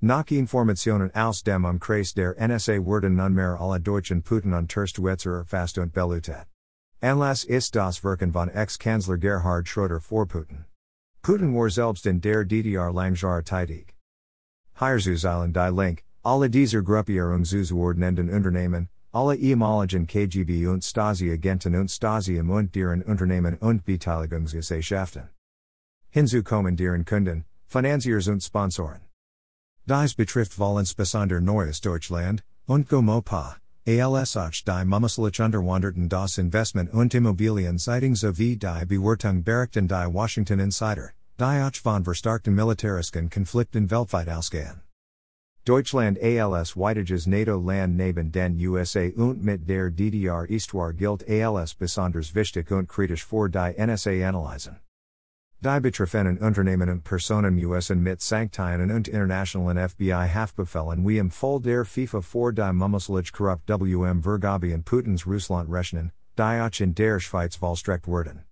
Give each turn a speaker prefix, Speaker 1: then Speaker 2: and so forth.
Speaker 1: Nach Informationen aus dem Umkreis der NSA wurden nunmehr alle deutschen Putin Unterstützer fast und belutet. Anlass ist das Wirken von Ex-Kanzler Gerhard Schröder vor Putin. Putin war selbst in der DDR Langjahr tätig. Hier Zeilen die Link, alle dieser Gruppierung zu zuordnenden Unternehmen, alle ehemaligen KGB und Stasi-Agenten und Stasi und deren Unternehmen und Beteiligungsgesellschaften. Hinzukommen deren Kunden, Financiers und Sponsoren. Dies betrifft besonder Neues Deutschland, und Gomopa, als auch die Mummislich unterwanderten das Investment und Immobilien Zeitung sowie die Bewertung Berichten die Washington Insider, die auch von verstärkten militärischen Konflikten weltweit ausgehen. Deutschland als weitiges NATO-Land neben den USA und mit der DDR Eastwar gilt als besonders wichtig und kritisch für die NSA analysen. Die betreffenden Unternehmen und Personen müssen mit Sanktionen und internationalen FBI Haftbefehlen wie im Fall der FIFA vor die Mummislich korrupt WM Vergabe in Putins Russland rechnen, die auch in der Schweiz vollstreckt werden.